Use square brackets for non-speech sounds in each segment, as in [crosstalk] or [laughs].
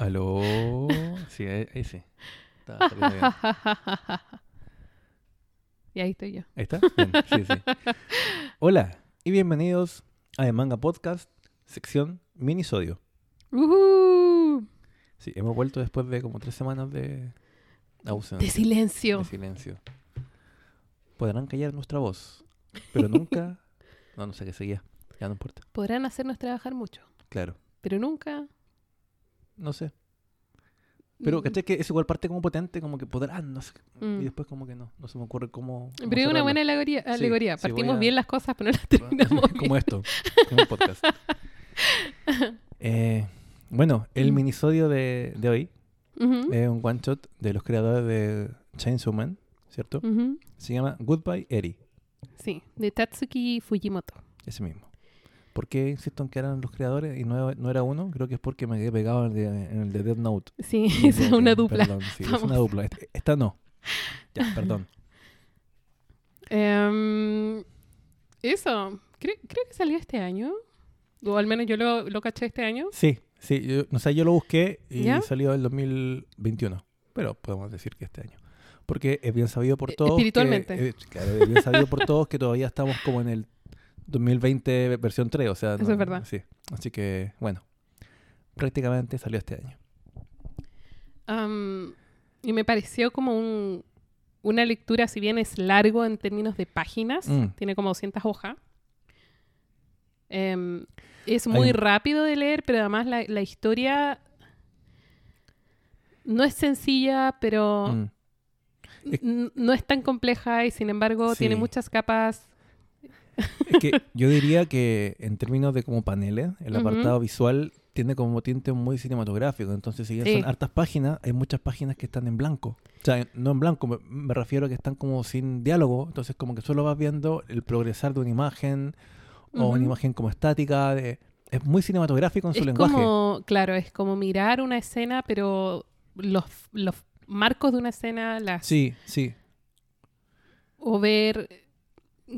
Aló. Sí, ahí, ahí sí. Está saliendo bien. y ahí estoy yo. ¿Ahí está? Bien, sí, sí. Hola y bienvenidos a The Manga Podcast, sección minisodio. ¡Uhú! Sí, hemos vuelto después de como tres semanas de ausencia. De silencio. de silencio. Podrán callar nuestra voz, pero nunca... [laughs] No, no sé qué seguía. Ya no importa. Podrán hacernos trabajar mucho, Claro. pero nunca. No sé. Pero, Mm, ¿cachai? Que es igual parte como potente, como que podrán, no sé. Mm. Y después como que no. No se me ocurre cómo... cómo Pero es una buena alegoría. alegoría. sí, Partimos a- bien las cosas, pero no las terminamos [laughs] bien. como esto, como un podcast. [laughs] Eh, bueno, el Mm. minisodio de, de hoy es un one shot de los creadores de Chainsaw Man, ¿cierto? Se llama Goodbye Eri, Sí, de Tatsuki Fujimoto. ese mismo. ¿Por qué insisto en que eran los creadores y no, no era uno? Creo que es porque me quedé pegado en el de, en el de Death Note. Sí, [laughs] es una dupla. Perdón, sí, es una dupla. Esta, esta no. Ya, [laughs] perdón. Em, eso, creo, creo que salió este año. O al menos yo lo, lo caché este año. Sí, sí. Yo, no sé, yo lo busqué y ¿Ya? salió el 2021. Pero podemos decir que este año. Porque es bien sabido por E- todos. que- espiritualmente. eh, claro, es bien sabido por todos que todavía estamos como en el 2020 versión 3. O sea, Eso es verdad. Sí. Así que, bueno. Prácticamente salió este año. Am, y me pareció como un, una lectura, si bien es largo en términos de páginas, Mm. tiene como 200 hojas. Em, es muy rápido de leer, pero además la, la historia no es sencilla, pero Mm. Es- no es tan compleja y sin embargo tiene Sí. muchas capas. Es que yo diría que en términos de como paneles, el apartado visual tiene como tinte muy cinematográfico. Entonces, si Sí. son hartas páginas, hay muchas páginas que están en blanco. O sea, no en blanco, me, me refiero a que están como sin diálogo. Entonces, como que solo vas viendo el progresar de una imagen o una imagen como estática. de- es muy cinematográfico en su Es lenguaje. como, claro, es como mirar una escena, pero los, los marcos de una escena, las Sí, sí. o ver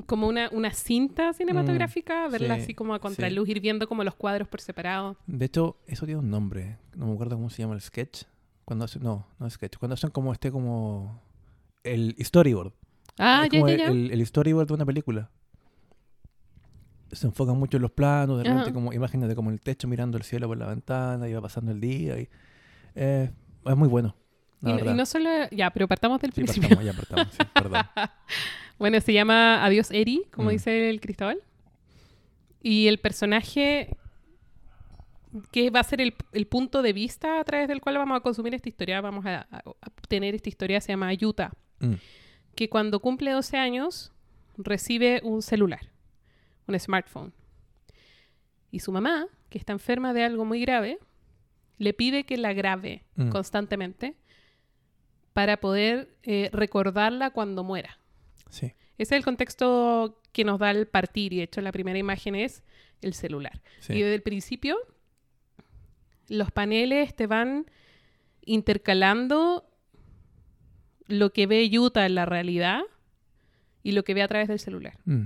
como una, una cinta cinematográfica, verla Mm, sí, así como a sí. contraluz, ir viendo como los cuadros por separado. De hecho, eso tiene un nombre. No me acuerdo cómo se llama el sketch. Cuando hacen, no, no es sketch. Cuando hacen como este como el storyboard. Ah, es ya, como ya, el- ya. El, el storyboard de una película. Se enfocan mucho en los planos, de repente Ajá. como imágenes de como el techo mirando el cielo por la ventana y va pasando el día. Y, eh, es muy bueno. Y, no- verdad. y no solo, ya, pero partamos del Sí, principio. partamos, ya partamos, sí, perdón. [laughs] Bueno, se llama Adiós Eri, como Mm. dice el Cristóbal. Y el personaje que va a ser el, el punto de vista a través del cual vamos a consumir esta historia, vamos a, a obtener esta historia, se llama Yuta, Mm, que cuando cumple 12 años recibe un celular, un smartphone. Y su mamá, que está enferma de algo muy grave, le pide que la grabe Mm. constantemente para poder eh, recordarla cuando muera. sí. Ese es el contexto que nos da el partir y de hecho la primera imagen es el celular. sí. Y desde el principio los paneles te van intercalando lo que ve Yuta en la realidad y lo que ve a través del celular. Mm,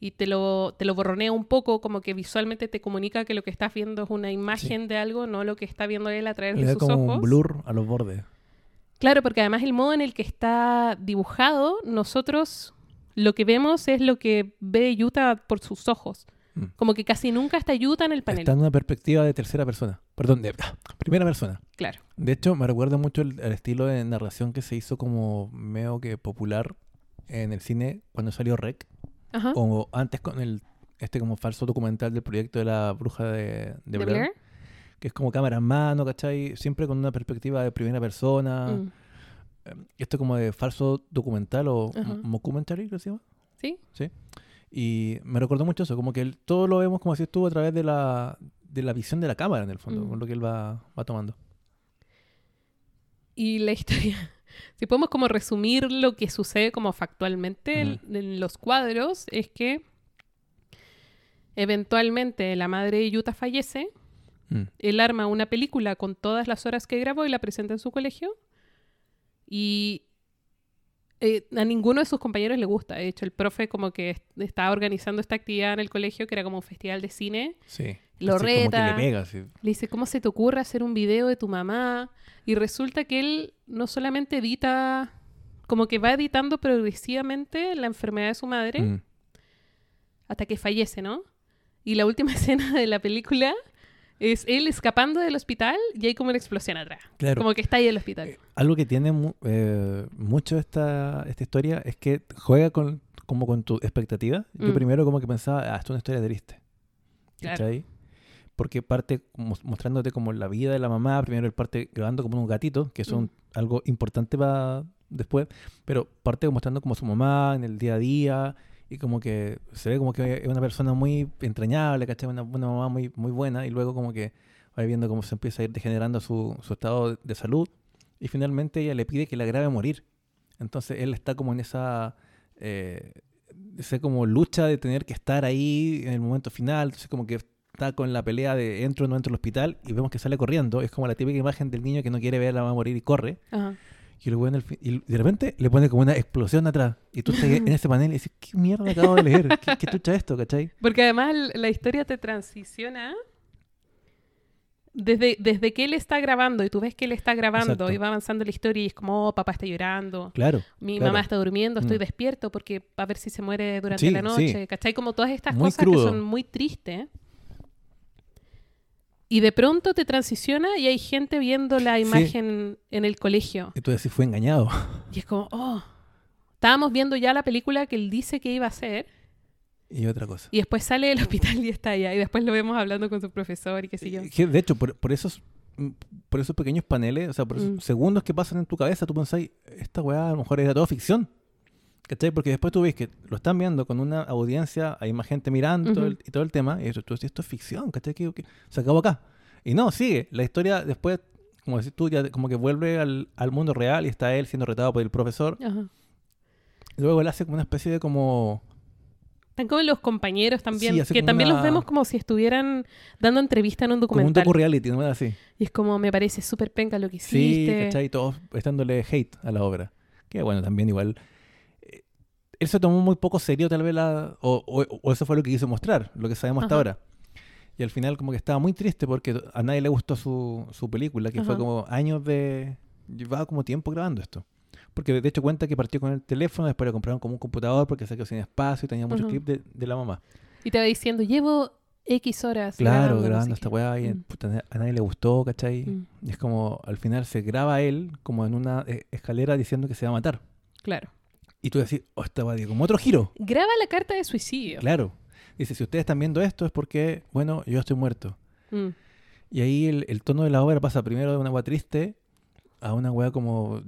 Y te lo, te lo borronea un poco, como que visualmente te comunica que lo que estás viendo es una imagen de algo, no lo que está viendo él a través Le de da sus como ojos. un blur a los bordes. Claro, porque además el modo en el que está dibujado, nosotros lo que vemos es lo que ve Yuta por sus ojos. Mm. Como que casi nunca está Yuta en el panel. Está en una perspectiva de tercera persona. Perdón, de primera persona. Claro. De hecho, me recuerda mucho el, el estilo de narración que se hizo como medio que popular en el cine cuando salió Rec. Ajá. O antes con el este como falso documental del proyecto de la bruja de, de ¿De Blair, Blair? Que es como cámara en mano, ¿cachai? Siempre con una perspectiva de primera persona. Mm. Eh, Esto como de falso documental o Ajá. mockumentary, ¿qué se llama? ¿Sí? Y me recordó mucho eso, como que el- todo lo vemos, como decías tú, a través de la, de la visión de la cámara, en el fondo, Mm. con lo que él va, va tomando. Y la [laughs] historia, si podemos como resumir lo que sucede como factualmente en los cuadros, es que eventualmente la madre de Yuta fallece, Mm. él arma una película con todas las horas que grabó y la presenta en su colegio. Y eh, a ninguno de sus compañeros le gusta. De hecho, el profe como que est- estaba organizando esta actividad en el colegio, que era como un festival de cine. Sí. Lo Así como que reta. le pega, sí. Le dice, ¿cómo se te ocurre hacer un video de tu mamá? Y resulta que él no solamente edita, como que va editando progresivamente la enfermedad de su madre Mm. hasta que fallece, ¿no? Y la última [laughs] escena de la película es él escapando del hospital y hay como una explosión atrás. Claro. Como que está ahí en el hospital. Eh, Algo que tiene mu- eh, mucho esta, esta historia es que juega con, como con tu expectativa. Yo Mm. primero como que pensaba, ah, esto es una historia triste. Claro. ¿Cachai? Porque parte mostrándote como la vida de la mamá, primero él parte grabando como un gatito, que es un- algo importante para después, pero parte mostrando como su mamá en el día a día y como que se ve como que es una persona muy entrañable, ¿cachai? Una, una mamá muy, muy buena y luego como que va viendo cómo se empieza a ir degenerando su, su estado de salud y finalmente ella le pide que la grabe morir. Entonces él está como en esa... Eh, esa como lucha de tener que estar ahí en el momento final, entonces como que está con la pelea de entro o no entro al hospital y vemos que sale corriendo, es como la típica imagen del niño que no quiere ver a la mamá morir y corre, Ajá. Y, luego en el fi- y de repente le pone como una explosión atrás, y tú estás en [laughs] ese panel y dices, ¿qué mierda acabo de leer? ¿Qué, qué chucha esto, cachai? Porque además la historia te transiciona desde, desde que él está grabando y tú ves que él está grabando Exacto. y va avanzando la historia y es como, oh, papá está llorando, Claro, mi claro. mamá está durmiendo, estoy Mm. despierto porque a ver si se muere durante Sí, la noche, sí. ¿cachai? Como todas estas Muy cosas crudo. que son muy tristes. Y de pronto te transiciona y hay gente viendo la Sí. imagen en el colegio. y tú decís, fue engañado. Y es como, oh, estábamos viendo ya la película que él dice que iba a hacer y otra cosa. y después sale del hospital y está allá y después lo vemos hablando con su profesor y qué sé yo. De hecho, por, por esos mm, por esos pequeños paneles, o sea, por esos Mm. segundos que pasan en tu cabeza, tú pensáis, esta weá a lo mejor era todo ficción. ¿Cachai? Porque después tú ves que lo están viendo con una audiencia, hay más gente mirando y todo el- y todo el tema, y eso, tú decís, esto es ficción, ¿cachai? Que, que se acabó acá. Y no, sigue. La historia después, como decís tú, ya como que vuelve al, al mundo real y está él siendo retado por el profesor. Ajá. Luego él hace como una especie de como... Están como los compañeros también, Sí, que también los una- vemos como si estuvieran dando entrevista en un Como un documental. docu-reality, ¿no? Así. y es como, me parece súper penca lo que Sí, hiciste. ¿cachai? Todos estándole hate a la obra. Que bueno, también igual. Él se tomó muy poco serio, tal vez, la, o, o- o eso fue lo que quiso mostrar, lo que sabemos hasta ahora. Y al final, como que estaba muy triste porque a nadie le gustó su, su película, que fue como años de. Llevaba como tiempo grabando esto. Porque de hecho cuenta que partió con el teléfono, después le compraron como un computador porque se quedó sin espacio y tenía muchos Ajá. clips de, de la mamá. Y te va diciendo, llevo X horas. Claro, grabando esta weá y Mm. puta, a nadie le gustó, ¿cachai? Mm, Y es como, al final se graba él como en una eh, escalera diciendo que se va a matar. Claro. Y tú decís, oh, esta va como otro giro. Graba la carta de suicidio. Claro. Dice, si ustedes están viendo esto es porque, bueno, yo estoy muerto. Mm, Y ahí el, el tono de la obra pasa primero de una weá triste a una weá como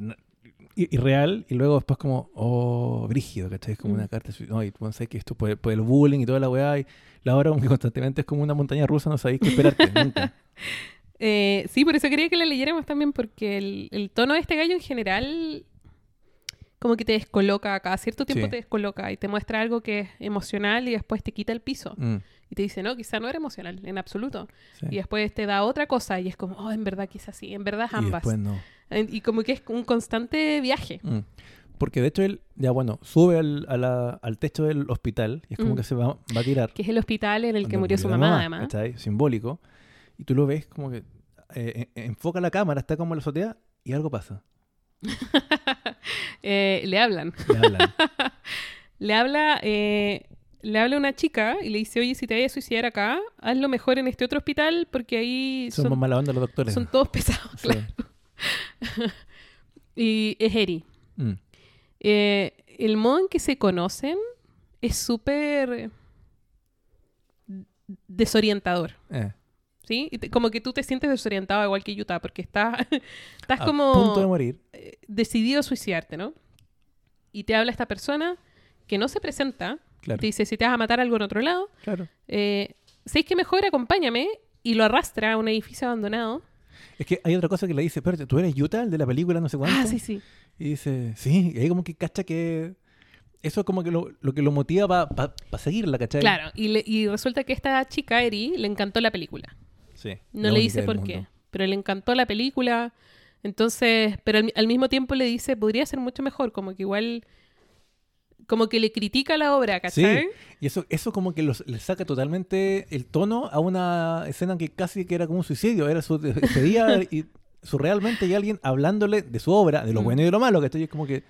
irreal y luego después como, oh, brígido, ¿cachai? Es como Mm. una carta de suicidio. No, y tú que esto por, por el bullying y toda la weá y la obra como que constantemente es como una montaña rusa, no sabéis qué esperarte nunca. [laughs] Eh, sí, por eso quería que la leyéramos también, porque el, el tono de este gallo en general como que te descoloca, cada cierto tiempo Sí. te descoloca y te muestra algo que es emocional y después te quita el piso. Mm, Y te dice, no, quizá no era emocional, en absoluto. sí. Y después te da otra cosa y es como, oh, en verdad quizás sí, en verdad Y ambas. no. En- Y como que es un constante viaje. Mm. Porque de hecho él, ya bueno, sube al, a la- al techo del hospital y es como Mm. que se va, va a tirar. Que es el hospital en el que murió su mamá, además. ¿cachai? Simbólico. Y tú lo ves como que eh, eh, enfoca la cámara, está como en la azotea y algo pasa. [laughs] Eh, le hablan. Le hablan. [laughs] Le habla, eh, le habla una chica y le dice, oye, si te vayas a suicidar acá, hazlo mejor en este otro hospital porque ahí Son, son, más mala onda los doctores. son todos pesados. Sí. claro. [laughs] y es Eri. Mm. Eh, el modo en que se conocen es súper desorientador. Eh, ¿Sí? Y te- como que tú te sientes desorientado igual que Utah porque estás, [laughs] estás a como punto de morir. eh, decidido a suicidarte, ¿no? Y te habla esta persona que no se presenta, Claro. te dice si te vas a matar algo en otro lado, Claro. eh, ¿sabes que mejor? Acompáñame y lo arrastra a un edificio abandonado. Es que hay otra cosa que le dice, espérate, ¿tú eres Utah, el de la película, no sé cuánto? Ah, sí, sí. Y dice, sí, y ahí como que cacha que... Eso es como que lo, lo que lo motiva para seguirla, ¿cachai? Claro, y, le- y resulta que esta chica, Eri, le encantó la película. Sí. No le dice por qué, pero le encantó la película. Entonces, pero al, al mismo tiempo le dice, podría ser mucho mejor, como que igual, como que le critica la obra, ¿cachai? Y eso, eso como que los- le saca totalmente el tono a una escena que casi que era como un suicidio. Era su despedida [laughs] y surrealmente hay alguien hablándole de su obra, de lo Mm. bueno y de lo malo, que estoy como que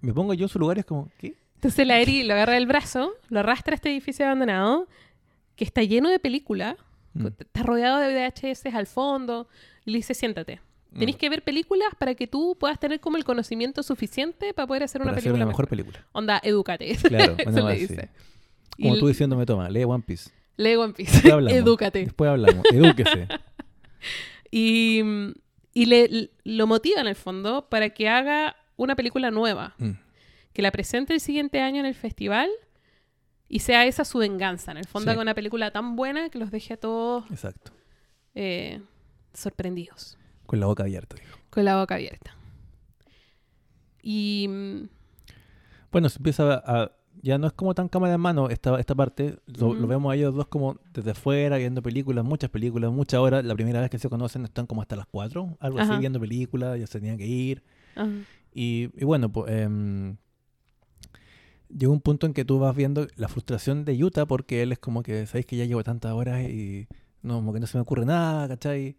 me pongo yo en su lugar y es como, ¿qué? Entonces la [laughs] Eri lo agarra del brazo, lo arrastra a este edificio abandonado, que está lleno de películas, Mm. está rodeado de VHS al fondo, y le dice, siéntate. Tenés Mm. que ver películas para que tú puedas tener como el conocimiento suficiente para poder hacer una Para hacer película una mejor mejor. película. Onda, edúcate. [laughs] Claro, Eso le sí. dice. Y Como l- tú diciéndome, toma, lee One Piece. lee One Piece. Después hablamos. Edúcate. Después hablamos. Edúquese. [laughs] Y, y le, lo motiva en el fondo para que haga una película nueva, Mm. que la presente el siguiente año en el festival y sea esa su venganza. En el fondo Sí. haga una película tan buena que los deje a todos Exacto. eh, sorprendidos, Con la boca abierta, dijo. con la boca abierta. Y mm, Bueno, se empieza a, a- Ya no es como tan cámara en mano esta, esta parte. Lo, vemos a ellos dos como desde afuera, viendo películas, muchas películas, muchas horas. La primera vez que se conocen están como hasta las 4, algo Ajá. así, viendo películas, ya se tenían que ir. ajá. Y, y bueno, pues em, llega un punto en que tú vas viendo la frustración de Utah porque él es como que, sabéis que ya llevo tantas horas y no, como que no se me ocurre nada, ¿cachai?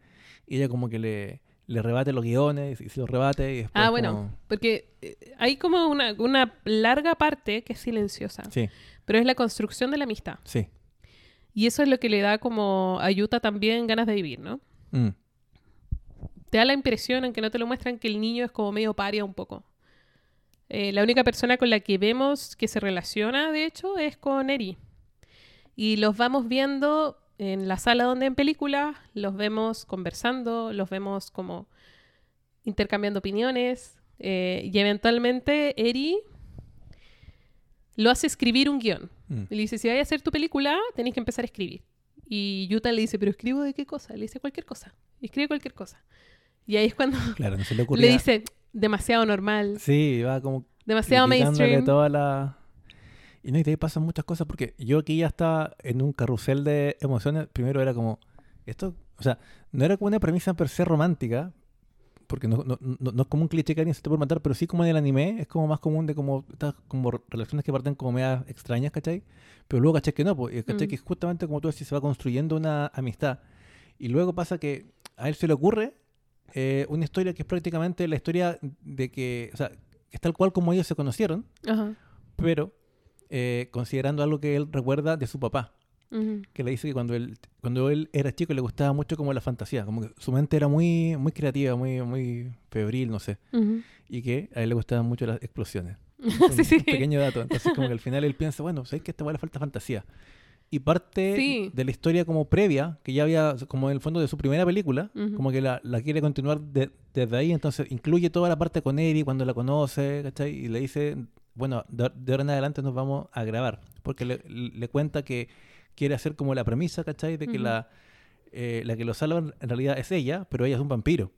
Y ella como que le, le rebate los guiones y se los rebate y después Ah, bueno, como- porque eh, hay como una, una larga parte que es silenciosa, Sí, pero es la construcción de la amistad. sí. Y eso es lo que le da como a Yuta también ganas de vivir, ¿no? Mm, Te da la impresión, aunque no te lo muestran, que el niño es como medio paria un poco. Eh, la única persona con la que vemos que se relaciona, de hecho, es con Eri. Y los vamos viendo en la sala donde en películas, los vemos conversando, los vemos como intercambiando opiniones. eh, y eventualmente Eri lo hace escribir un guion. mm. Le dice, si vais a hacer tu película, tenéis que empezar a escribir. Y Yuta le dice, pero escribo de qué cosa? Le dice cualquier cosa. Escribe cualquier cosa. Y ahí es cuando Claro, no se le ocurría. [laughs] le dice, demasiado normal, Sí, va como demasiado mainstream. toda la... Y no, y de ahí pasan muchas cosas porque yo aquí ya estaba en un carrusel de emociones. Primero era como, esto, o sea, no era como una premisa per se romántica, porque no, no, no, no es como un cliché que alguien se te puede matar, pero sí como en el anime, es como más común de como estas como relaciones que parten como medias extrañas, ¿cachai? Pero luego, ¿cachai? Que no, pues, y ¿cachai? Mm. Que justamente como tú decís, se va construyendo una amistad. Y luego pasa que a él se le ocurre eh, una historia que es prácticamente la historia de que, o sea, es tal cual como ellos se conocieron, Ajá. pero eh, considerando algo que él recuerda de su papá, que le dice que cuando él, cuando él era chico le gustaba mucho como la fantasía, como que su mente era muy, muy creativa, muy, muy febril, no sé, y que a él le gustaban mucho las explosiones. [laughs] sí, Un pequeño dato. Entonces, como que al final él piensa, bueno, ¿sabes que a esta le falta fantasía? Y parte Sí. de la historia como previa, que ya había, como en el fondo de su primera película, como que la, la quiere continuar de- desde ahí, entonces incluye toda la parte con Eri cuando la conoce, ¿cachai? Y le dice, bueno, de, de ahora en adelante nos vamos a grabar, porque le, le cuenta que quiere hacer como la premisa, ¿cachai? De que la, eh, la que lo salva en realidad es ella, pero ella es un vampiro,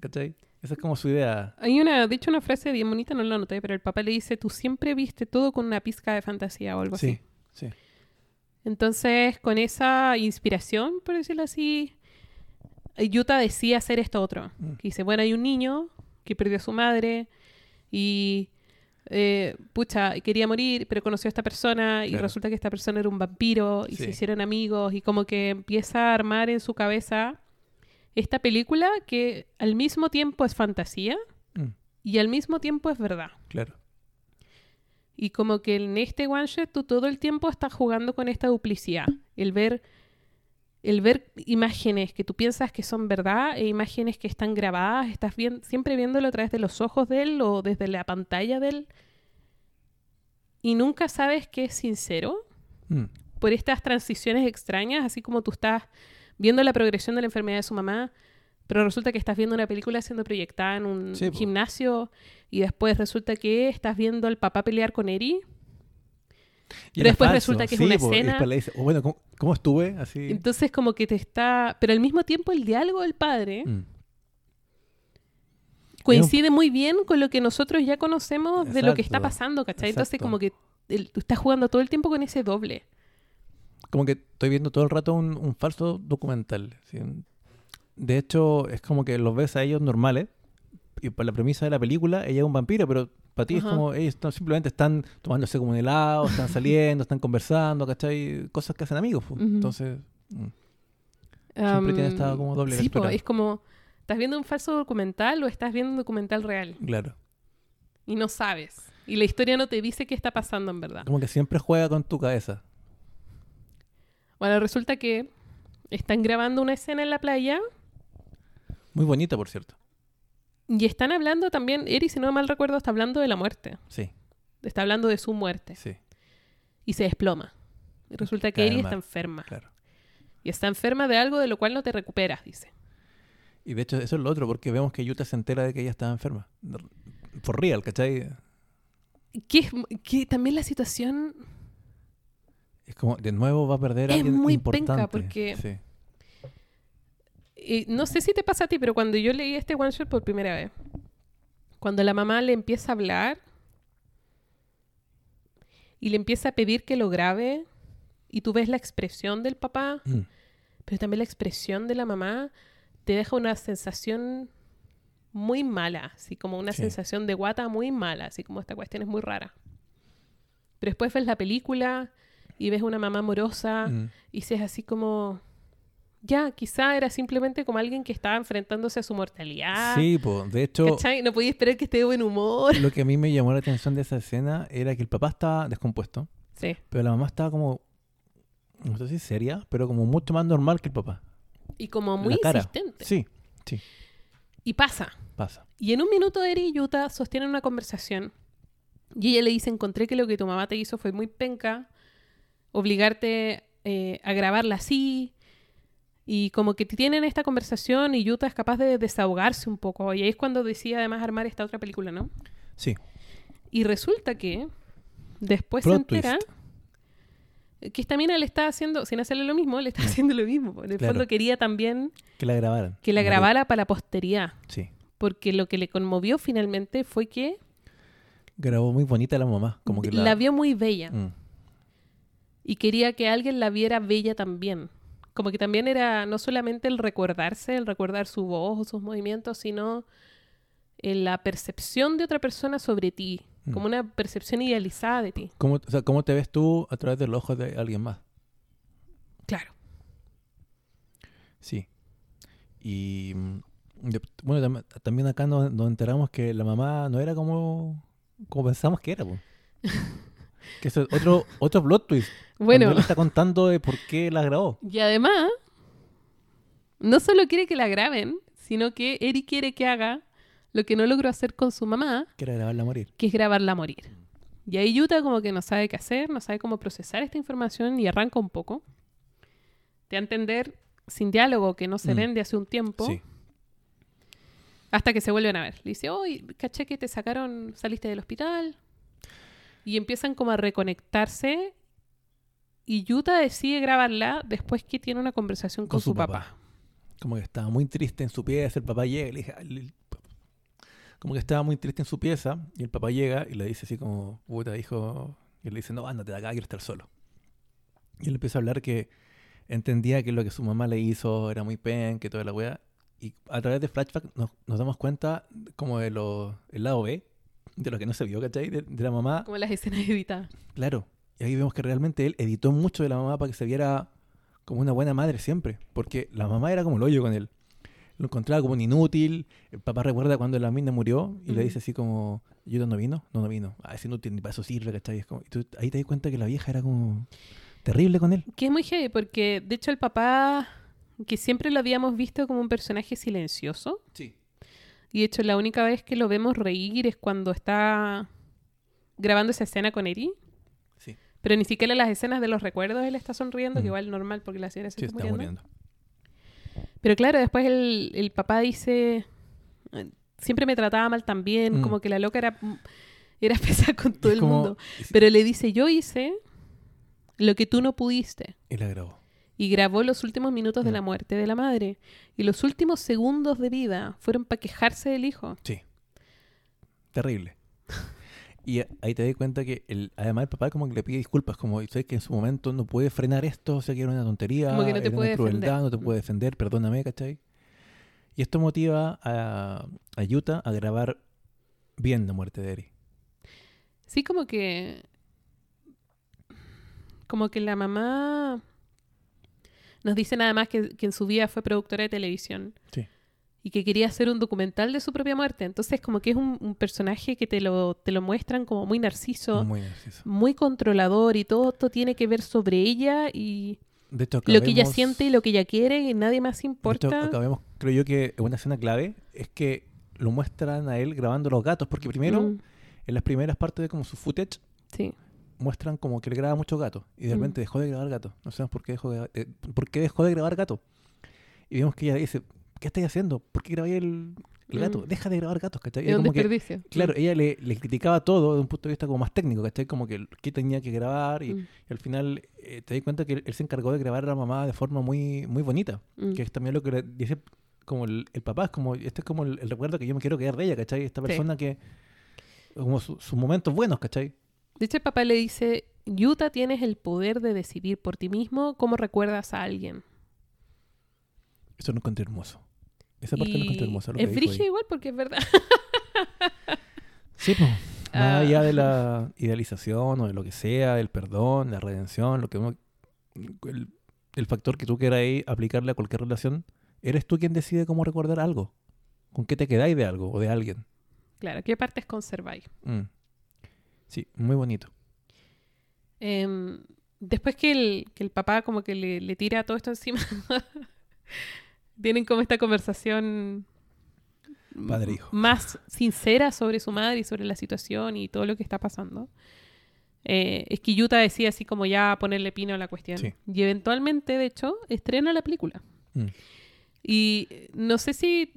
¿cachai? Esa es como su idea. Hay una, de hecho, una frase bien bonita, no la noté, pero el papá le dice, tú siempre viste todo con una pizca de fantasía o algo así. Sí, sí. Entonces, con esa inspiración, por decirlo así, Yuta decide hacer esto otro. Mm. Que dice, bueno, hay un niño que perdió a su madre y, eh, pucha, quería morir, pero conoció a esta persona y Claro. resulta que esta persona era un vampiro y se hicieron amigos y como que empieza a armar en su cabeza esta película que al mismo tiempo es fantasía Mm, y al mismo tiempo es verdad. claro. Y como que en este one shot tú todo el tiempo estás jugando con esta duplicidad. El ver, el ver imágenes que tú piensas que son verdad e imágenes que están grabadas, estás bien, siempre viéndolo a través de los ojos de él o desde la pantalla de él. Y nunca sabes que es sincero Mm, por estas transiciones extrañas, así como tú estás viendo la progresión de la enfermedad de su mamá, pero resulta que estás viendo una película siendo proyectada en un Sí, gimnasio y después resulta que estás viendo al papá pelear con Eri. Y Pero después falso, resulta que es una escena. le dice, "Oh, bueno, ¿cómo, cómo estuve? Así. Entonces como que te está... Pero al mismo tiempo el diálogo del padre Mm, coincide muy bien con lo que nosotros ya conocemos de lo que está pasando, ¿cachai? Entonces exacto. como que el- tú estás jugando todo el tiempo con ese doble. Como que estoy viendo todo el rato un, un falso documental. ¿sí? De hecho, es como que los ves a ellos normales, y por la premisa de la película, ella es un vampiro, pero para ti Ajá. es como, ellos están- simplemente están tomándose como un helado, están [laughs] saliendo, están conversando, ¿cachai? Cosas que hacen amigos. pues. Entonces, mm, Siempre tiene esta como doble Sí, po, es como, ¿estás viendo un falso documental o estás viendo un documental real? claro. Y no sabes. Y la historia no te dice qué está pasando en verdad. Como que siempre juega con tu cabeza. Bueno, resulta que están grabando una escena en la playa Muy bonita, por cierto. Y están hablando también, Eri, si no mal recuerdo, está hablando de la muerte. Sí, Está hablando de su muerte. sí, Y se desploma. Y resulta que Eri está enferma. claro. Y está enferma de algo de lo cual no te recuperas, dice. Y de hecho, eso es lo otro, porque vemos que Yuta se entera de que ella estaba enferma. For real, ¿cachai? Que, que también la situación Es como, de nuevo va a perder a Es alguien muy importante. penca porque- Sí. Eh, no sé si te pasa a ti, pero cuando yo leí este one shot por primera vez, cuando la mamá le empieza a hablar y le empieza a pedir que lo grabe, y tú ves la expresión del papá, Mm. pero también la expresión de la mamá, te deja una sensación muy mala, así como una Sí. sensación de guata muy mala, así como esta cuestión es muy rara. Pero después ves la película y ves una mamá amorosa Mm. y dices así como, ya, quizá era simplemente como alguien que estaba enfrentándose a su mortalidad. Sí, pues, de hecho, ¿Cachai? No podía esperar que esté de buen humor. lo que a mí me llamó la atención de esa escena era que el papá estaba descompuesto, Sí. pero la mamá estaba como, no sé si seria, pero como mucho más normal que el papá. Y como muy insistente. Sí, Y pasa. pasa. Y en un minuto Eri y Yuta sostienen una conversación. Y ella le dice, encontré que lo que tu mamá te hizo fue muy penca. Obligarte eh, a grabarla así. Y como que tienen esta conversación y Yuta es capaz de desahogarse un poco. Y ahí es cuando decide además armar esta otra película, ¿no? Sí, Y resulta que después Plot se entera que esta mina le está haciendo, sin hacerle lo mismo, le está haciendo lo mismo. En el Claro. fondo quería también que la grabaran. que la grabara para la posteridad. Sí, Porque lo que le conmovió finalmente fue que grabó muy bonita la mamá, como que la... la... vio muy bella. Mm. Y quería que alguien la viera bella también. Como que también era no solamente el recordarse, el recordar su voz o sus movimientos, sino eh, la percepción de otra persona sobre ti. Mm. Como una percepción idealizada de ti. ¿Cómo, o sea, ¿Cómo te ves tú a través de los ojos de alguien más? Claro. Sí. Y mm, bueno, tam- también acá nos, nos enteramos que la mamá no era como, como pensamos que era. po. [laughs] que es otro, otro plot twist. Bueno, él está contando de por qué la grabó. y además, no solo quiere que la graben, sino que Eri quiere que haga lo que no logró hacer con su mamá, Que era grabarla a morir. que es grabarla a morir. Y ahí Yuta como que no sabe qué hacer, no sabe cómo procesar esta información y arranca un poco. Te a entender sin diálogo que no se Mm. ven de hace un tiempo, Sí. hasta que se vuelven a ver. Le dice, hoy caché que te sacaron, saliste del hospital. Y empiezan como a reconectarse. Y Yuta decide grabarla después que tiene una conversación con, su, papá. Como que estaba muy triste en su pieza. El papá llega y le dije... "Ay, le- Como que estaba muy triste en su pieza. Y el papá llega y le dice así como... Puta, hijo... Y él le dice, no, ándate de acá, quiero estar solo. Y él empieza a hablar que entendía que lo que su mamá le hizo era muy pen, que toda la weá. Y a través de flashback nos, nos damos cuenta como de lo, el lado B, de lo que no se vio, ¿cachai? De, de la mamá. Como las escenas editadas. Claro. Y ahí vemos que realmente él editó mucho de la mamá para que se viera como una buena madre siempre. Porque la mamá era como el hoyo con él. Lo encontraba como un inútil. El papá recuerda cuando la mina murió y le Ujú. dice así como, ¿Yuta no vino? No, no vino. Ah, es inútil, ni para eso sirve, ¿cachai? Es como- y tú ahí te das cuenta que la vieja era como terrible con él. Que es muy heavy porque, de hecho, el papá, que siempre lo habíamos visto como un personaje silencioso, Sí. Y de hecho la única vez que lo vemos reír es cuando está grabando esa escena con Eri, Sí. pero ni siquiera en las escenas de los recuerdos él está sonriendo, que igual normal porque la señora se Sí, está, está muriendo. muriendo. Pero claro, después el, el papá dice, "Eh, siempre me trataba mal también, Mm. como que la loca era, era [laughs] pesada con todo Es el como- mundo. Pero le dice, yo hice lo que tú no pudiste. Y la grabó. Y grabó los últimos minutos de Mm. la muerte de la madre. Y los últimos segundos de vida fueron para quejarse del hijo. Sí. Terrible. Y ahí te das cuenta que el, además el papá como que le pide disculpas, como sabes que en su momento no puede frenar esto, o sea que era una tontería, Como que no te era puede una crueldad, defender. no te puede defender, perdóname, ¿cachai? Y esto motiva a, a Yuta a grabar bien la muerte de Eri. Sí, como que. Como que la mamá. Nos dice nada más que, que en su vida fue productora de televisión. Sí. Y que quería hacer un documental de su propia muerte. Entonces, como que es un, un personaje que te lo, te lo muestran como muy narciso, Muy narciso. muy controlador y todo esto tiene que ver sobre ella y De hecho, lo que ella siente y lo que ella quiere y nadie más de hecho, importa. acabemos, creo yo que una escena clave es que lo muestran a él grabando los gatos, porque primero, Mm, en las primeras partes de como su footage, sí. Muestran como que él graba muchos gatos y de Mm. repente dejó de grabar gatos. No sabemos por qué dejó de, eh, por qué dejó de grabar gatos. Y vemos que ella dice, ¿qué estáis haciendo? ¿Por qué grabáis el, el gato? Mm. Deja de grabar gatos, ¿cachai? Un como que, desperdicio. claro, ella le, le criticaba todo desde un punto de vista como más técnico, ¿cachai? Como que qué tenía que grabar y, Mm, y al final eh, te das cuenta que él, él se encargó de grabar a la mamá de forma muy, muy bonita. mm. Que es también lo que le dice como el, el papá, es como, este es como el, el recuerdo que yo me quiero quedar de ella, ¿cachai? Esta Sí. persona que, como su- sus momentos buenos, ¿cachai? De hecho, el papá le dice, Yuta, tienes el poder de decidir por ti mismo cómo recuerdas a alguien. Eso lo encontré hermoso. Esa parte lo encontré hermosa. lo es igual porque es verdad. Sí, pues. [laughs] Más Ah. allá de la idealización o de lo que sea, del perdón, la redención, lo que uno- el, el factor que tú quieras ahí aplicarle a cualquier relación, eres tú quien decide cómo recordar algo. ¿Con qué te quedáis de algo o de alguien? claro, ¿qué partes conserváis? Mm. Sí, muy bonito. Em, después que el, que el papá como que le, le tira todo esto encima, [laughs] tienen como esta conversación Padre hijo. más sincera sobre su madre y sobre la situación y todo lo que está pasando. Eh, es que Yuta decía así como ya ponerle pino a la cuestión. Sí. Y eventualmente, de hecho, estrena la película. Mm. Y no sé si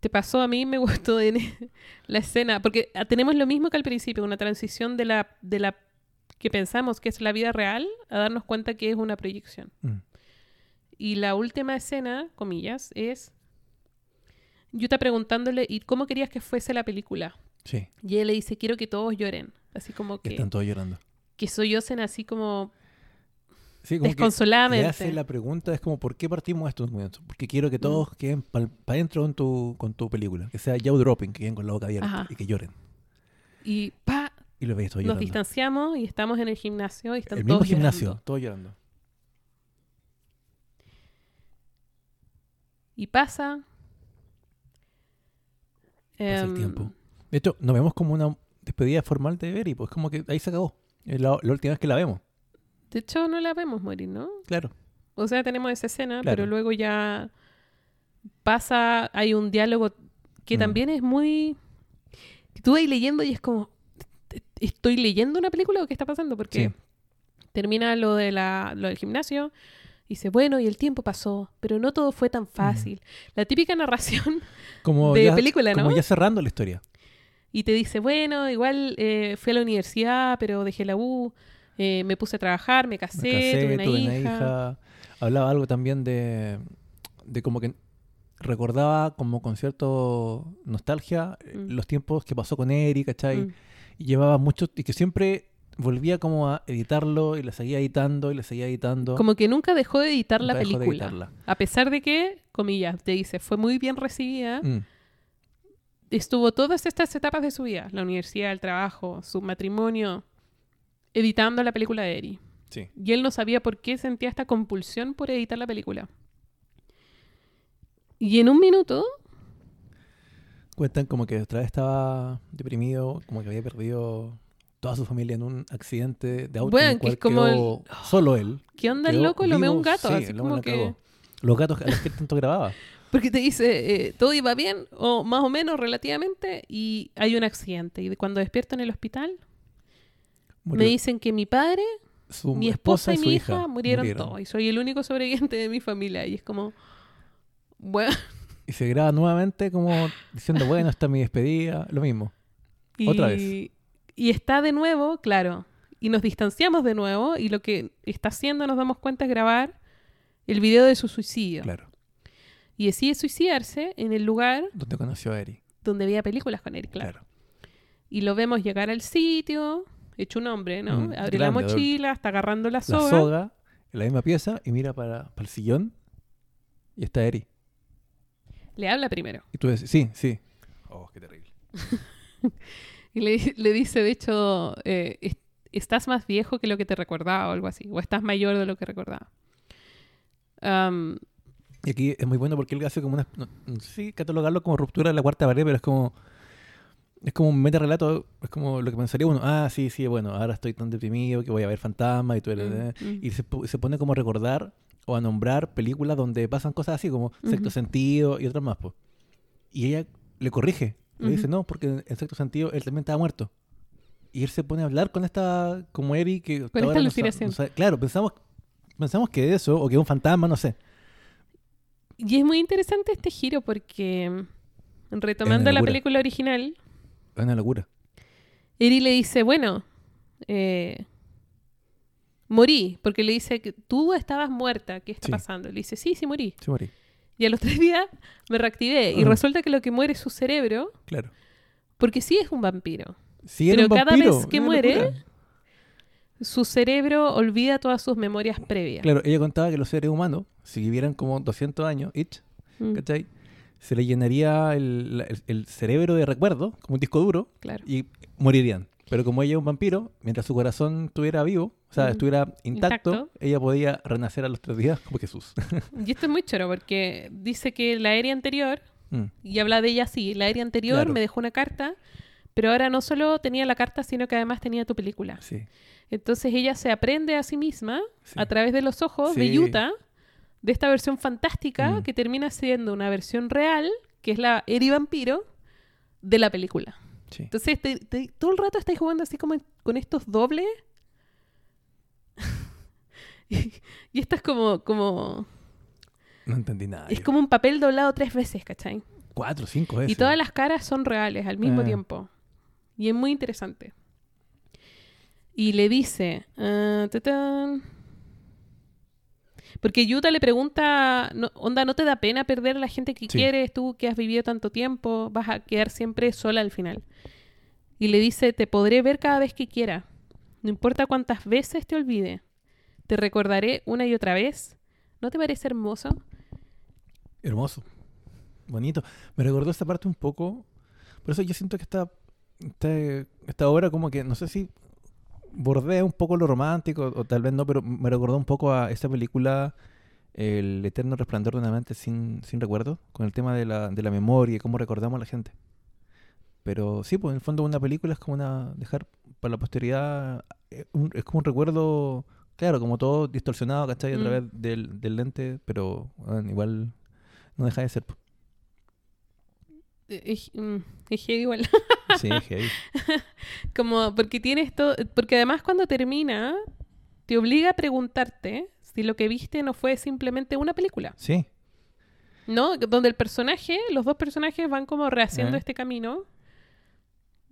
te pasó a mí, me gustó en [laughs] la escena, porque ah, tenemos lo mismo que al principio, una transición de la, de la que pensamos que es la vida real a darnos cuenta que es una proyección. Mm. Y la última escena, comillas, es Yuta preguntándole, ¿y cómo querías que fuese la película? Sí, Y él le dice, quiero que todos lloren. Así como que que, están todos llorando. que sollocen así como Sí, como que desconsoladamente. le hace la pregunta, es como, ¿por qué partimos estos momentos? Porque quiero que todos queden para adentro con tu, con tu película. Que sea jaw dropping, que queden con la boca abierta Ajá. y que lloren. Y pa, Y lo veis todos nos llorando. distanciamos y estamos en el gimnasio y están El mismo todos gimnasio, llorando. todos llorando. Y pasa. Pasa el em, tiempo. De hecho, nos vemos como una despedida formal de Berry, pues como que ahí se acabó. Es la, la última vez que la vemos, De hecho, no la vemos morir, ¿no? claro. O sea, tenemos esa escena, Claro. pero luego ya pasa, hay un diálogo que Mm. también es muy... tú vas leyendo y es como, ¿estoy leyendo una película o qué está pasando? Porque Sí. termina lo, de la, lo del gimnasio y dice, bueno, y el tiempo pasó, pero no todo fue tan fácil. La típica narración [laughs] Como de ya, película, ¿no? Como ya cerrando la historia. y te dice, bueno, igual eh, fui a la universidad, pero dejé la U, eh, me puse a trabajar, me casé, Me casé, tuve una tuve hija. una hija. Hablaba algo también de, de como que recordaba como con cierto nostalgia eh, Mm. los tiempos que pasó con Eric, ¿cachai? Mm. Y llevaba mucho, y que siempre volvía como a editarlo y la seguía editando y la seguía editando. Como que nunca dejó de editar la dejó de película. editarla. A pesar de que, comillas, te dice, fue muy bien recibida, Mm, estuvo todas estas etapas de su vida, la universidad, el trabajo, su matrimonio, editando la película de Eri. sí. Y él no sabía por qué sentía esta compulsión por editar la película. Y en un minuto, Cuentan como que otra vez estaba deprimido, como que había perdido toda su familia en un accidente de auto Bueno, en el que es como quedó solo él. [gasps] ¿qué onda el loco? Lo ve vivo, un gato, sí, así el como que... Los gatos a los que él tanto grababa. [laughs] Porque te dice, eh, todo iba bien, o más o menos relativamente, y hay un accidente. Y cuando despierto en el hospital, Murió me dicen que mi padre su mi esposa y mi hija, murieron, murieron. todos y soy el único sobreviviente de mi familia y es como bueno Y se graba nuevamente como diciendo, bueno, esta es mi despedida, lo mismo. y, Otra vez. y está de nuevo claro y nos distanciamos de nuevo y lo que está haciendo nos damos cuenta es grabar el video de su suicidio Claro. y decide suicidarse en el lugar Donde conoció a Eri. donde veía películas con Eric claro. Claro. y lo vemos llegar al sitio hecho un hombre no Mm, abre la mochila está agarrando la La soga, soga. en la misma pieza y mira para, para el sillón y está Eri. le habla primero Y tú dices, sí, sí. [laughs] y le, le dice, de hecho, eh, es- estás más viejo que lo que te recordaba o algo así, o estás mayor de lo que recordaba. Am, Y aquí es muy bueno porque él hace como una. No, no sé si catalogarlo como ruptura de la cuarta pared, pero es como. Es como un meta relato. Es como lo que pensaría uno. Ah, sí, sí, bueno, ahora estoy tan deprimido que voy a ver fantasmas y todo. mm, mm. Y se, se pone como a recordar o a nombrar películas donde pasan cosas así, como Sexto. Sentido y otras más. po. Y ella le corrige. Le dice, no, porque en Sexto Sentido él también estaba muerto. Y él se pone a hablar con esta, como Eri, que hasta esta no alucinación. no claro, pensamos, pensamos que es eso, o que es un fantasma, no sé. Y es muy interesante este giro porque, mm, retomando la película original, Es una locura. Eri le dice, bueno, eh, morí, porque le dice que tú estabas muerta, ¿qué está Sí. pasando? Le dice, sí, sí, morí. Sí, morí. Y a los tres [laughs] días me reactivé y Ajá. resulta que lo que muere es su cerebro, Claro. porque sí es un vampiro. Sí, era Pero un cada vampiro, vez que una muere, locura. Su cerebro olvida todas sus memorias previas. Claro, ella contaba que los seres humanos, si vivieran como 200 años, each, Mm, ¿cachai? Se le llenaría el, la- el- el cerebro de recuerdos, como un disco duro, claro. y morirían. Pero como ella es un vampiro, mientras su corazón estuviera vivo, o sea, estuviera intacto, Intacto. ella podía renacer a los tres días como Jesús. [laughs] Y esto es muy choro porque dice que la aérea anterior, Mm, y habla de ella así, la aérea anterior Claro. me dejó una carta, pero ahora no solo tenía la carta, sino que además tenía tu película. sí, Entonces ella se aprende a sí misma sí. a través de los ojos de. Utah de esta versión fantástica Mm. que termina siendo una versión real, que es la Eri Vampiro, de la película. sí. Entonces te- te- todo el rato estáis jugando así como con estos dobles. [laughs] y, y esto es como, como... No entendí nada. Es yo. como un papel doblado tres veces, ¿cachai? Cuatro, cinco veces. Y todas las caras son reales al mismo Ah. tiempo. Y es muy interesante. Y le dice... ah. Porque Yuta le pregunta, no- onda, ¿no te da pena perder a la gente que Sí. quieres? Tú que has vivido tanto tiempo, vas a quedar siempre sola al final. Y le dice, te podré ver cada vez que quiera. No importa cuántas veces te olvide. Te recordaré una y otra vez. ¿No te parece hermoso? Hermoso. Bonito. Me recordó esta parte un poco. Por eso yo siento que esta, esta, esta obra como que, no sé si bordea un poco lo romántico, o tal vez no, pero me recordó un poco a esa película El eterno resplandor de una mente sin, sin recuerdo, con el tema de la, de la memoria y cómo recordamos a la gente. Pero sí, pues en el fondo una película es como una dejar para la posteridad, eh, es como un recuerdo, claro, como todo distorsionado, ¿cachai? A Mm. través del, del lente, pero bueno, igual no deja de ser. Eh, Es, mm, es igual. [laughs] Sí, heavy. [laughs] Como, porque tiene esto, porque además cuando termina, te obliga a preguntarte si lo que viste no fue simplemente una película, Sí, ¿no? Donde el personaje, los dos personajes van como rehaciendo Eh. este camino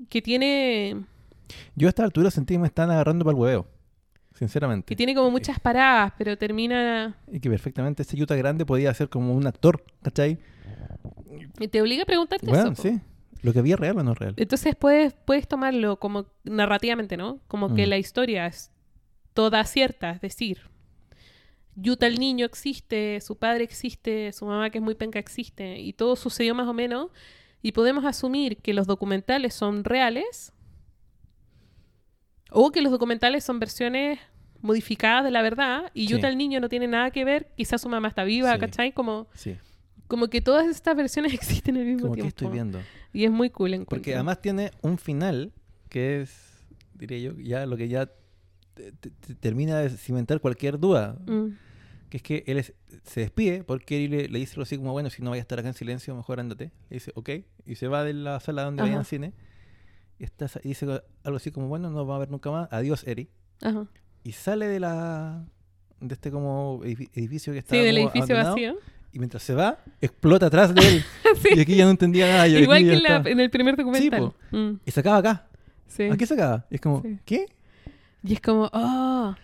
que tiene, yo a esta altura sentí que me están agarrando para el huevo, sinceramente. que tiene como muchas paradas, pero termina, Y que perfectamente ese Utah grande podía ser como un actor, ¿cachai? y te obliga a preguntarte Bueno, eso. po. Lo que había real o no es real. Entonces puedes, puedes tomarlo como narrativamente, ¿no? Como que Mm. la historia es toda cierta, es decir, Yuta el niño existe, su padre existe, su mamá que es muy penca existe, y todo sucedió más o menos, y podemos asumir que los documentales son reales, o que los documentales son versiones modificadas de la verdad, y Sí. Yuta el niño no tiene nada que ver, quizás su mamá está viva, Sí. ¿cachai? Como, Sí. como que todas estas versiones [laughs] existen al mismo Como que estoy viendo. Y es muy cool. encuentro. Porque además tiene un final que es, diría yo, ya lo que ya te- te- te termina de cimentar cualquier duda. Mm. Que es que él es- se despide porque él le, le dice algo así como, bueno, si no vaya a estar acá en silencio, mejor ándate. Le dice, ok. Y se va de la sala donde Ajá. vayan cine. Y, está, y dice algo así como, bueno, no nos va a ver nunca más. Adiós, Eri. Ajá. Y sale de la de este como edifi- edificio que está Sí, del edificio abandonado, vacío. Y mientras se va, explota atrás de él. [laughs] Sí. Y aquí ya no entendía nada. yo Igual aquí que en, la- en el primer documental. po. Mm, Y se acaba acá. sí. ¿A qué se acaba? Y es como, Sí. ¿qué? Y es como, oh,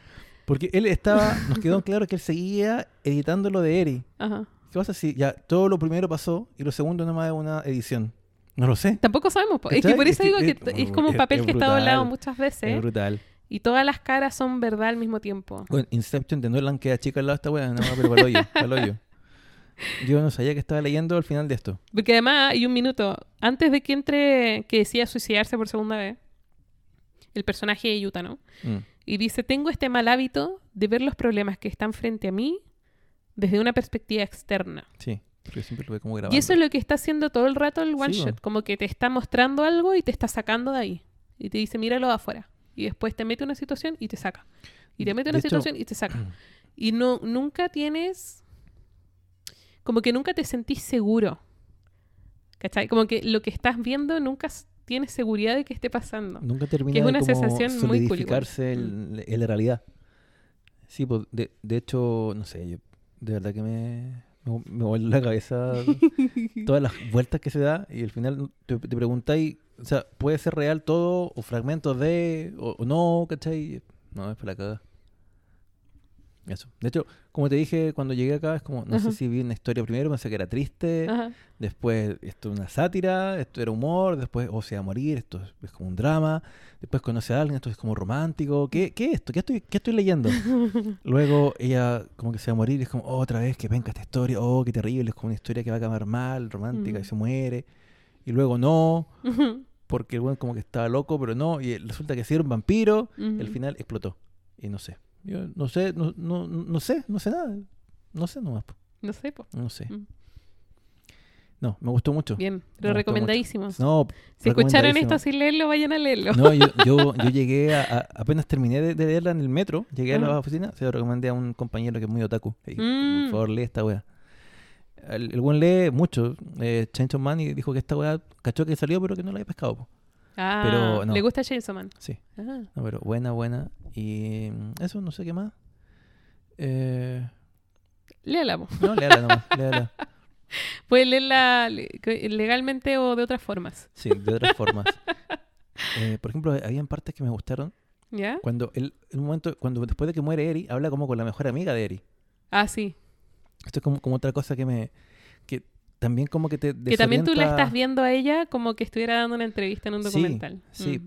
Porque él estaba, nos quedó claro que él seguía editando lo de Eri. ajá. ¿Qué pasa si ya todo lo primero pasó y lo segundo nomás es una edición? No lo sé. Tampoco sabemos. po. Es que ¿Cachai? por Es eso que digo que es- t- es como un es- papel es que está doblado muchas veces Es brutal. y todas las caras son verdad al mismo tiempo. Bueno, Inception de Nolan queda chica al lado de esta weá, no, pero para el hoyo, pa'l hoyo. [laughs] Yo no sabía que estaba leyendo al final de esto. Porque además hay un minuto antes de que entre que decía suicidarse por segunda vez. El personaje de Yuta, ¿no? Mm. Y dice, tengo este mal hábito de ver los problemas que están frente a mí desde una perspectiva externa. Sí, porque siempre lo ve como grabando. Y eso es lo que está haciendo todo el rato el one Sí, shot. Como que te está mostrando algo y te está sacando de ahí. Y te dice, míralo de afuera. Y después te mete una situación y te saca. Y te mete De una hecho- situación y te saca. [clears throat] Y no, nunca tienes. Como que nunca te sentís seguro. ¿Cachai? Como que lo que estás viendo nunca tienes seguridad de que esté pasando. Nunca termina Que es de una como sensación muy. Mm. solidificarse en la realidad. Sí, pues, de, de hecho, no sé, yo de verdad que me, me, me vuelve la cabeza [laughs] todas las vueltas que se da y al final te, te preguntáis, o sea, ¿puede ser real todo o fragmentos de o, o no, cachai? No, es para la cagada. Eso. De hecho, como te dije cuando llegué acá, es como, no Ajá. sé si vi una historia primero, pensé que era triste, Ajá. Después, esto es una sátira, esto era humor, después, o se va a morir, esto es, es como un drama, después conoce a alguien, esto es como romántico, ¿qué, qué es esto? ¿Qué estoy, qué estoy leyendo? [laughs] Luego ella como que se va a morir y es como, oh, otra vez, que venga esta historia, oh, qué terrible, es como una historia que va a acabar mal, romántica, Mm. y se muere, y luego no, [laughs] porque el buen como que estaba loco, pero no, y resulta que sí era un vampiro, al Ujú. final explotó, y no sé, yo no sé, no, no, no sé, no sé nada, no sé nomás, po, No sé, po. no sé. Mm. No, me gustó mucho. Bien, gustó recomendadísimo. No, si escucharon esto sin leerlo, vayan a leerlo. No, yo, yo, yo llegué a, a- apenas terminé de, de leerla en el metro, llegué a la Ajá. oficina, se lo recomendé a un compañero que es muy otaku. Dije, Mm. Por favor, lee esta wea. El, el buen lee mucho, eh, Chainsaw Man, y dijo que esta wea cachó que salió, pero que no la había pescado. po. Ah, Pero no. ¿le gusta Chainsaw Man? Sí, Ah. no, pero buena, buena. Y mm, eso, no sé qué más. Eh, Léala, po. no, léala nomás, [laughs] léala. Puedes leerla legalmente o de otras formas. Sí, de otras formas. Eh, por ejemplo, habían partes que me gustaron. ¿Ya? Cuando, él, en un momento, cuando después de que muere Eri, habla como con la mejor amiga de Eri. Ah, sí. Esto es como, como otra cosa que me. También como que te. Que también tú la desorienta, estás viendo a ella como que estuviera dando una entrevista en un Sí, documental. sí.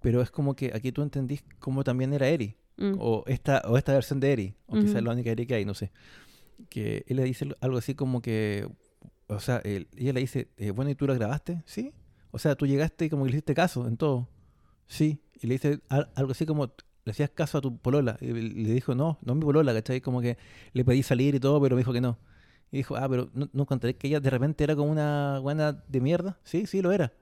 Pero es como que aquí tú entendís cómo también era Eri. Mm, mm. O esta, o esta versión de Eri. O quizás Ujú. la única Eri que hay, no sé. Que él le dice algo así como que. O sea, él- ella le dice, eh, bueno, ¿y tú la grabaste? Sí. O sea, tú llegaste y como que le hiciste caso en todo. Sí. Y le dice al- algo así como, le hacías caso a tu polola. Y le dijo, no, no es mi polola, ¿cachai? Como que le pedí salir y todo, pero me dijo que no. Y dijo, ah, pero no, no contaré que ella de repente era como una buena de mierda. Sí, sí, lo era.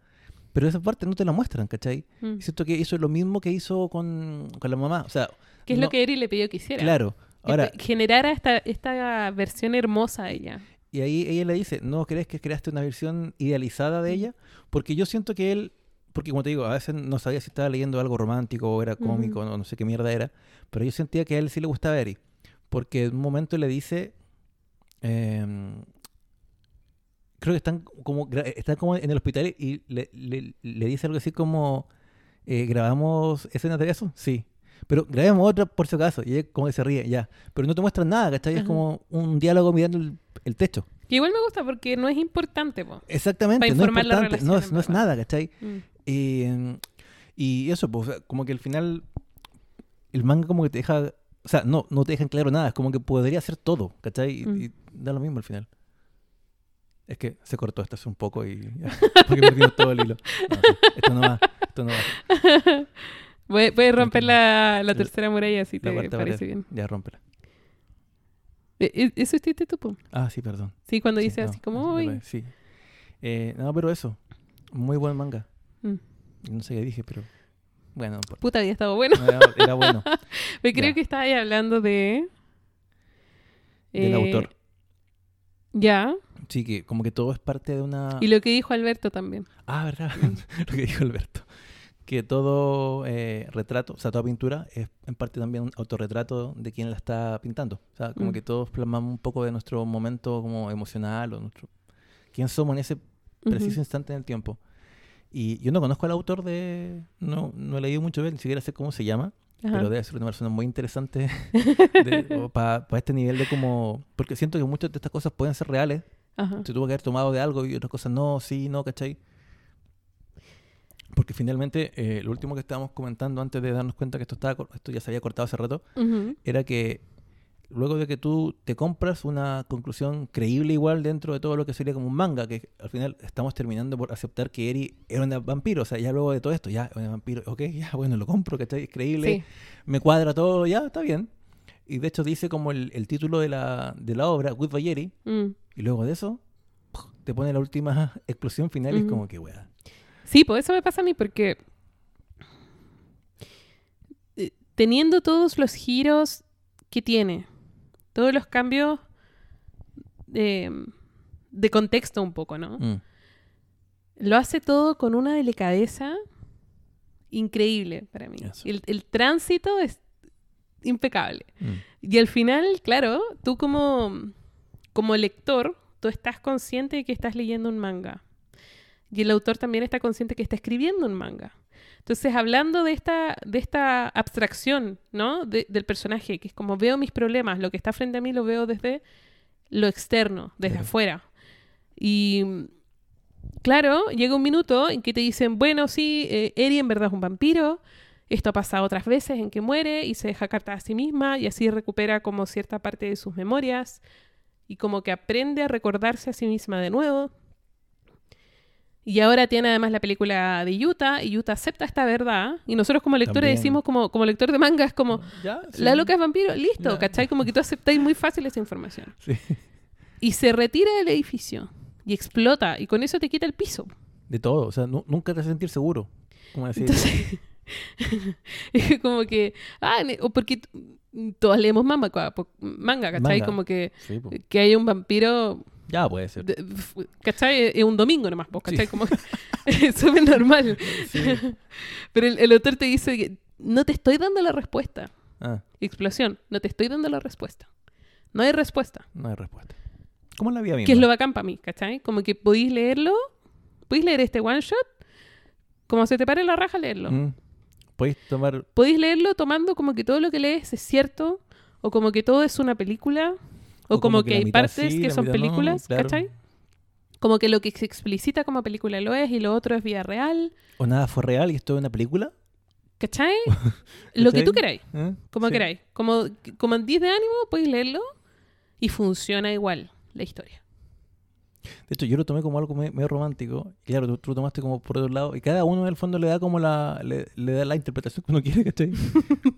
Pero esa parte no te la muestran, ¿cachai? Mm. Siento que hizo lo mismo que hizo con, con la mamá. O sea, Que es no- lo que Eri le pidió que hiciera. claro. Ahora, generara esta, esta versión hermosa de ella. y ahí ella le dice, ¿no crees que creaste una versión idealizada de Mm. ella? Porque yo siento que él, porque como te digo, a veces no sabía si estaba leyendo algo romántico o era cómico o no sé qué mierda era, pero yo sentía que a él sí le gustaba Eri. Porque en un momento le dice, em, creo que están como, están como en el hospital y le, le- le dice algo así como, eh, ¿grabamos escenas de eso? Sí. Pero grabemos otra por si acaso. Y él como que se ríe, ya. Pero no te muestran nada, ¿cachai? Es Ajá. como un diálogo mirando el, el techo. Que igual me gusta porque no es importante, po. Exactamente, Pa' no es informar la no relación, es, no es nada, ¿cachai? Mm. Y, em, y eso, pues, como que al final el manga como que te deja, o sea, no, no te deja en claro nada, es como que podría hacer todo, ¿cachai? Y, Mm. y da lo mismo al final. Es que se cortó esto hace un poco y [laughs] porque perdimos todo el hilo. No, sí, esto no va, esto no va. [laughs] Puedes puedes romper la, la tercera muralla si te parece bien. Ya, rómpela. Eh, eh, ¿Eso hiciste tú? Ah, sí, perdón. Sí, cuando Sí, dice no, así como. Sí. Eh, no, pero eso. Muy buen manga. Mm. No sé qué dije, pero bueno, no importa. Puta, había estado bueno. No, era, era bueno. [laughs] Me creo Ya. que estaba ahí hablando de... Del eh, autor. Ya. Sí, que como que todo es parte de una... Y lo que dijo Alberto también. Ah, ¿verdad? [laughs] Lo que dijo Alberto. Que todo eh, retrato, o sea, toda pintura es en parte también un autorretrato de quien la está pintando. O sea, como Mm. que todos plasmamos un poco de nuestro momento como emocional o nuestro... quién somos en ese preciso instante en el tiempo. Y yo no conozco al autor de... No, no he leído mucho de él, ni siquiera sé cómo se llama, Ajá. pero debe ser una persona muy interesante [laughs] para este nivel de como... Porque siento que muchas de estas cosas pueden ser reales, Ajá. se tuvo que haber tomado de algo y otras cosas no, sí, no, ¿cachai? Porque finalmente, eh, lo último que estábamos comentando antes de darnos cuenta que esto, estaba, esto ya se había cortado hace rato, era que luego de que tú te compras una conclusión creíble igual dentro de todo lo que sería como un manga, que al final estamos terminando por aceptar que Eri era un vampiro, o sea, ya luego de todo esto, ya, un vampiro, ok, [laughs] ya, bueno, lo compro, que está creíble, Sí. me cuadra todo, ya, está bien. Y de hecho dice como el, el título de la, de la obra, Goodbye Eri, Mm. y luego de eso, te pone la última [laughs] explosión final y es como que, weá. Sí, pues eso me pasa a mí porque eh, teniendo todos los giros que tiene, todos los cambios de contexto un poco, ¿no? Mm. Lo hace todo con una delicadeza increíble para mí. El, el tránsito es impecable. Mm. Y al final, claro, tú como, como lector, tú estás consciente de que estás leyendo un manga. Y el autor también está consciente que está escribiendo un manga. Entonces, hablando de esta, de esta abstracción, ¿no? De- del personaje, que es como veo mis problemas, lo que está frente a mí lo veo desde lo externo, desde afuera. Y claro, llega un minuto en que te dicen, bueno, sí, eh, Eri en verdad es un vampiro, esto ha pasado otras veces en que muere y se deja carta a sí misma y así recupera como cierta parte de sus memorias y como que aprende a recordarse a sí misma de nuevo. Y ahora tiene además la película de Yuta y Yuta acepta esta verdad y nosotros como lectores También. decimos como, como lector de manga es como, Ya, la loca es vampiro, listo, Ya. ¿cachai? Como que tú aceptáis muy fácil esa información. Sí. Y se retira del edificio y explota y con eso te quita el piso. De todo, o sea, nu- nunca te vas a sentir seguro. Como decir, Entonces, [laughs] es como que, ah, o porque todos leemos manga, manga ¿cachai? Manga. Como que, sí, que hay un vampiro, ya puede ser. de- ¿cachai? Es un domingo nomás, pues, ¿cachai? Sí. Como [laughs] es súper normal. Sí. [laughs] Pero el, el autor te dice que no te estoy dando la respuesta. Ah, Explosión, no te estoy dando la respuesta. No hay respuesta. no hay respuesta. ¿Cómo la vida misma? Que es lo bacán para mí, ¿cachai? Como que podéis leerlo, podéis leer este one shot, como se te pare la raja, leerlo. Mm. Podéis tomar Podéis leerlo tomando como que todo lo que lees es cierto, o como que todo es una película, o, como, que, hay partes sí, que son mitad no, películas, claro. ¿cachai? Como que lo que se explicita como película lo es y lo otro es vida real, o nada fue real y esto es una película. ¿cachai? [laughs] lo que tú queráis, ¿Eh? como Sí. queráis. Como, como en 10 de ánimo, podéis leerlo y funciona igual la historia. De hecho, yo lo tomé como algo me- medio romántico. Y claro, tú, tú lo tomaste como por otro lado. Y cada uno en el fondo le da como la, le, le da la interpretación que uno [laughs] quiere, ¿cachai?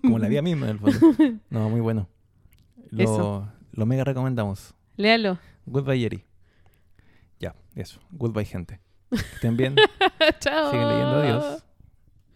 como la vida misma en el fondo. [laughs] No, muy bueno. Lo, Eso. Lo mega recomendamos. Léalo. Goodbye, Yeri. Ya, eso. Goodbye, gente. Que estén bien. [laughs] Chao. Siguen leyendo. Adiós.